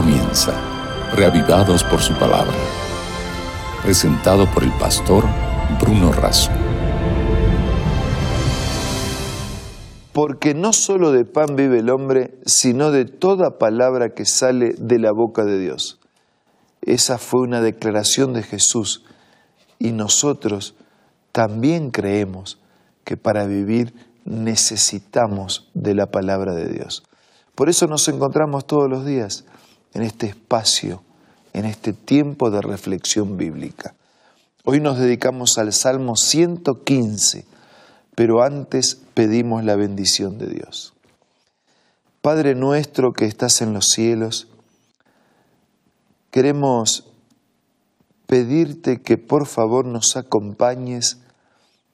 comienza, reavivados por su palabra. Presentado por el pastor Bruno Razo. Porque no solo de pan vive el hombre, sino de toda palabra que sale de la boca de Dios. Esa fue una declaración de Jesús y nosotros también creemos que para vivir necesitamos de la palabra de Dios. Por eso nos encontramos todos los días en este espacio, en este tiempo de reflexión bíblica. Hoy nos dedicamos al Salmo 115, pero antes pedimos la bendición de Dios. Padre nuestro que estás en los cielos, queremos pedirte que por favor nos acompañes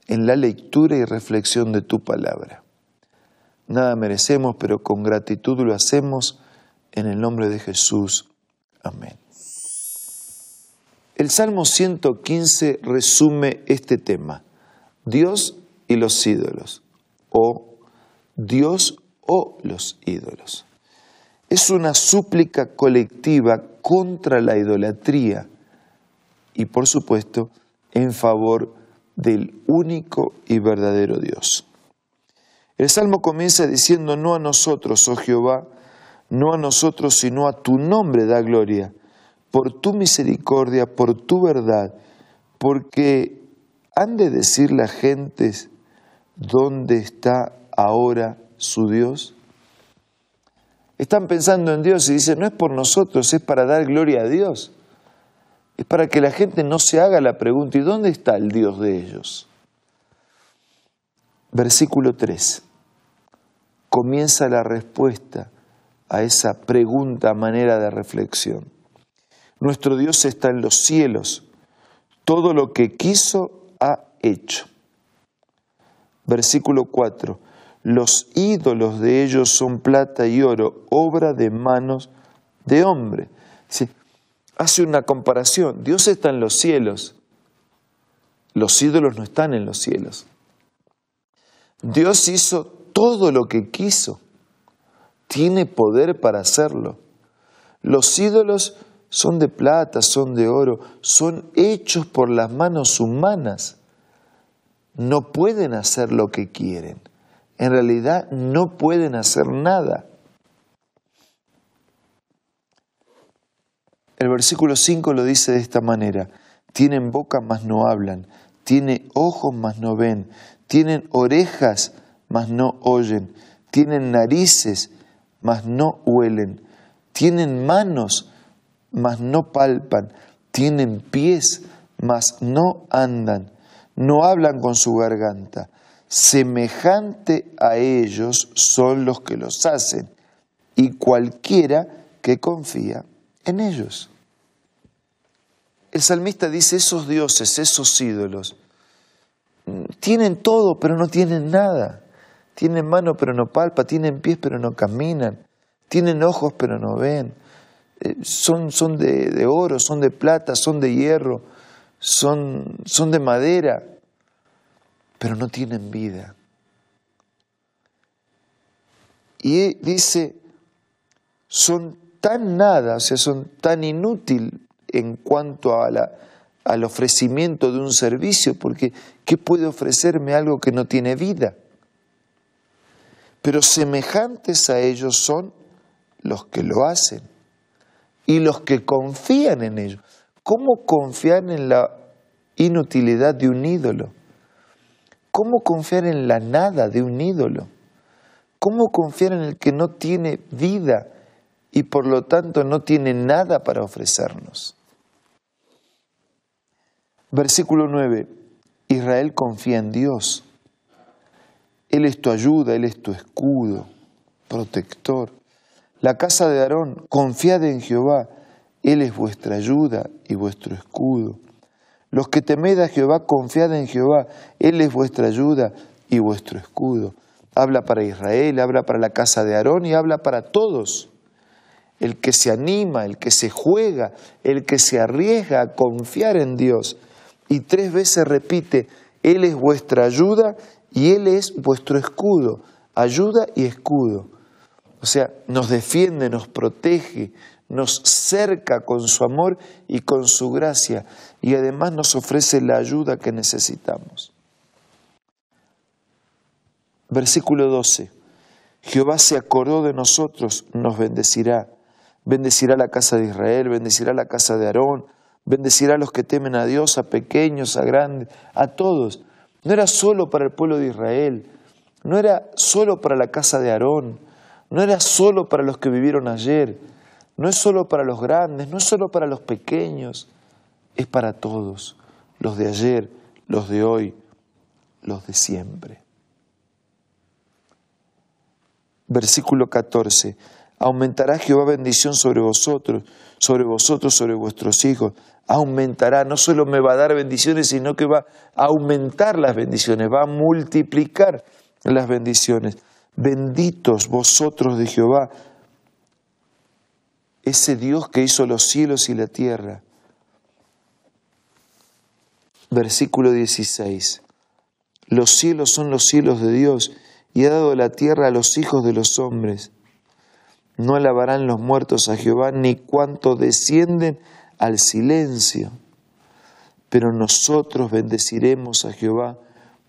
en la lectura y reflexión de tu palabra. Nada merecemos, pero con gratitud lo hacemos en el nombre de Jesús. Amén. El Salmo 115 resume este tema, Dios y los ídolos, o Dios o los ídolos. Es una súplica colectiva contra la idolatría y por supuesto en favor del único y verdadero Dios. El Salmo comienza diciendo, no a nosotros, oh Jehová, no a nosotros, sino a tu nombre da gloria, por tu misericordia, por tu verdad, porque han de decir las gentes dónde está ahora su Dios. Están pensando en Dios y dicen, no es por nosotros, es para dar gloria a Dios. Es para que la gente no se haga la pregunta, ¿y dónde está el Dios de ellos? Versículo 3. Comienza la respuesta a esa pregunta, manera de reflexión. Nuestro Dios está en los cielos, todo lo que quiso ha hecho. Versículo 4. Los ídolos de ellos son plata y oro, obra de manos de hombre. hace una comparación. Dios está en los cielos. Los ídolos no están en los cielos. Dios hizo todo lo que quiso tiene poder para hacerlo. Los ídolos son de plata, son de oro, son hechos por las manos humanas. No pueden hacer lo que quieren. En realidad no pueden hacer nada. El versículo 5 lo dice de esta manera. Tienen boca mas no hablan, tienen ojos mas no ven, tienen orejas mas no oyen, tienen narices mas no huelen, tienen manos, mas no palpan, tienen pies, mas no andan, no hablan con su garganta. Semejante a ellos son los que los hacen, y cualquiera que confía en ellos. El salmista dice, esos dioses, esos ídolos, tienen todo, pero no tienen nada. Tienen mano pero no palpa, tienen pies pero no caminan, tienen ojos pero no ven. Eh, son, son de, de, oro, son de plata, son de hierro, son, son de madera, pero no tienen vida. Y dice, son tan nada, o sea, son tan inútil en cuanto a la, al ofrecimiento de un servicio, porque ¿qué puede ofrecerme algo que no tiene vida? Pero semejantes a ellos son los que lo hacen y los que confían en ellos. ¿Cómo confiar en la inutilidad de un ídolo? ¿Cómo confiar en la nada de un ídolo? ¿Cómo confiar en el que no tiene vida y por lo tanto no tiene nada para ofrecernos? Versículo 9. Israel confía en Dios él es tu ayuda, Él es tu escudo, protector. La casa de Aarón, confiad en Jehová, Él es vuestra ayuda y vuestro escudo. Los que temed a Jehová, confiad en Jehová, Él es vuestra ayuda y vuestro escudo. Habla para Israel, habla para la casa de Aarón y habla para todos. El que se anima, el que se juega, el que se arriesga a confiar en Dios. Y tres veces repite, Él es vuestra ayuda y Él es vuestro escudo, ayuda y escudo. O sea, nos defiende, nos protege, nos cerca con su amor y con su gracia y además nos ofrece la ayuda que necesitamos. Versículo 12. Jehová se acordó de nosotros, nos bendecirá. Bendecirá la casa de Israel, bendecirá la casa de Aarón, bendecirá a los que temen a Dios, a pequeños, a grandes, a todos. No era solo para el pueblo de Israel, no era solo para la casa de Aarón, no era solo para los que vivieron ayer, no es solo para los grandes, no es solo para los pequeños, es para todos, los de ayer, los de hoy, los de siempre. Versículo 14. Aumentará Jehová bendición sobre vosotros, sobre vosotros, sobre vuestros hijos. Aumentará, no solo me va a dar bendiciones, sino que va a aumentar las bendiciones, va a multiplicar las bendiciones. Benditos vosotros de Jehová, ese Dios que hizo los cielos y la tierra. Versículo 16. Los cielos son los cielos de Dios y ha dado la tierra a los hijos de los hombres. No alabarán los muertos a Jehová ni cuanto descienden al silencio. Pero nosotros bendeciremos a Jehová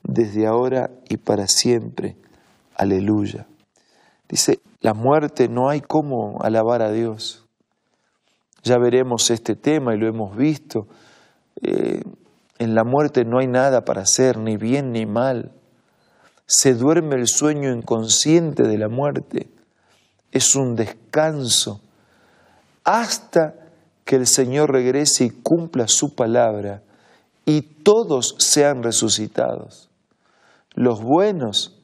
desde ahora y para siempre. Aleluya. Dice, la muerte no hay cómo alabar a Dios. Ya veremos este tema y lo hemos visto. Eh, en la muerte no hay nada para hacer, ni bien ni mal. Se duerme el sueño inconsciente de la muerte. Es un descanso hasta que el Señor regrese y cumpla su palabra y todos sean resucitados. Los buenos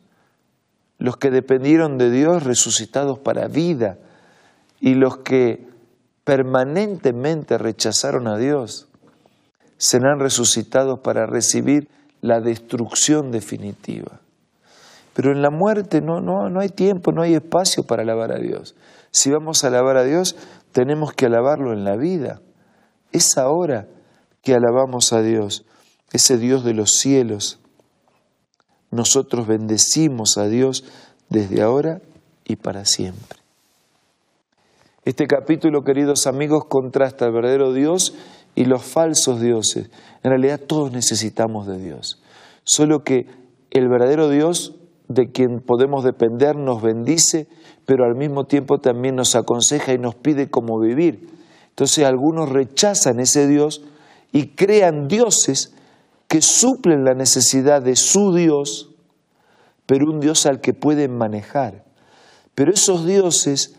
los que dependieron de Dios resucitados para vida y los que permanentemente rechazaron a Dios serán resucitados para recibir la destrucción definitiva. Pero en la muerte no, no, no hay tiempo, no hay espacio para alabar a Dios. Si vamos a alabar a Dios, tenemos que alabarlo en la vida. Es ahora que alabamos a Dios, ese Dios de los cielos, nosotros bendecimos a Dios desde ahora y para siempre. Este capítulo, queridos amigos, contrasta al verdadero Dios y los falsos dioses. En realidad todos necesitamos de Dios. Solo que el verdadero Dios de quien podemos depender nos bendice, pero al mismo tiempo también nos aconseja y nos pide cómo vivir. Entonces algunos rechazan ese Dios y crean dioses que suplen la necesidad de su Dios, pero un Dios al que pueden manejar. Pero esos dioses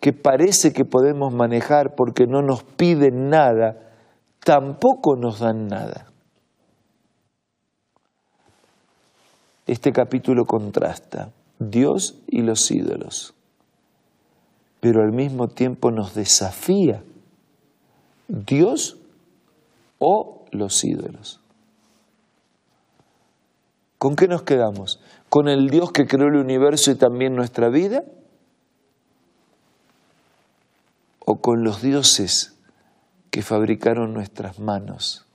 que parece que podemos manejar porque no nos piden nada, tampoco nos dan nada. Este capítulo contrasta Dios y los ídolos, pero al mismo tiempo nos desafía Dios o los ídolos. ¿Con qué nos quedamos? ¿Con el Dios que creó el universo y también nuestra vida? ¿O con los dioses que fabricaron nuestras manos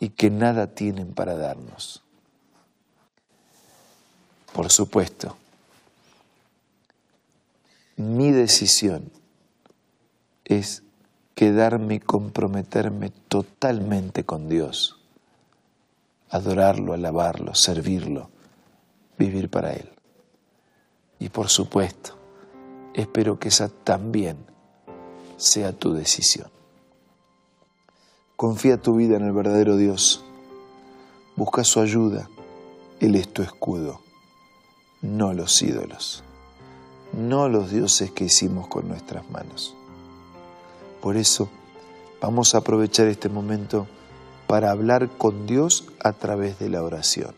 y que nada tienen para darnos? Por supuesto, mi decisión es quedarme y comprometerme totalmente con Dios adorarlo, alabarlo, servirlo, vivir para Él. Y por supuesto, espero que esa también sea tu decisión. Confía tu vida en el verdadero Dios. Busca su ayuda. Él es tu escudo, no los ídolos, no los dioses que hicimos con nuestras manos. Por eso, vamos a aprovechar este momento para hablar con Dios a través de la oración.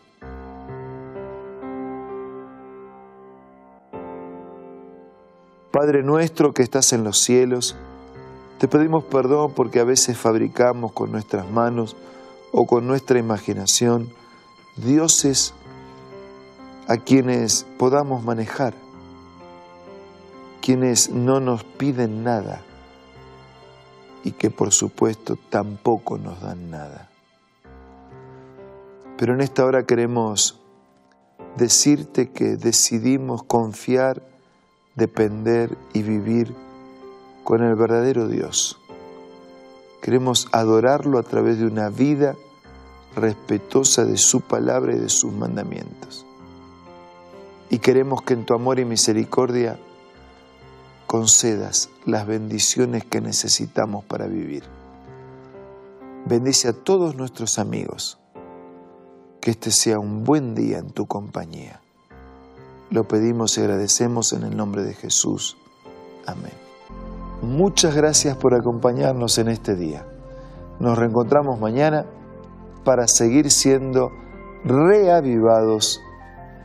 Padre nuestro que estás en los cielos, te pedimos perdón porque a veces fabricamos con nuestras manos o con nuestra imaginación dioses a quienes podamos manejar, quienes no nos piden nada, y que por supuesto tampoco nos dan nada. Pero en esta hora queremos decirte que decidimos confiar, depender y vivir con el verdadero Dios. Queremos adorarlo a través de una vida respetuosa de su palabra y de sus mandamientos. Y queremos que en tu amor y misericordia concedas las bendiciones que necesitamos para vivir. Bendice a todos nuestros amigos. Que este sea un buen día en tu compañía. Lo pedimos y agradecemos en el nombre de Jesús. Amén. Muchas gracias por acompañarnos en este día. Nos reencontramos mañana para seguir siendo reavivados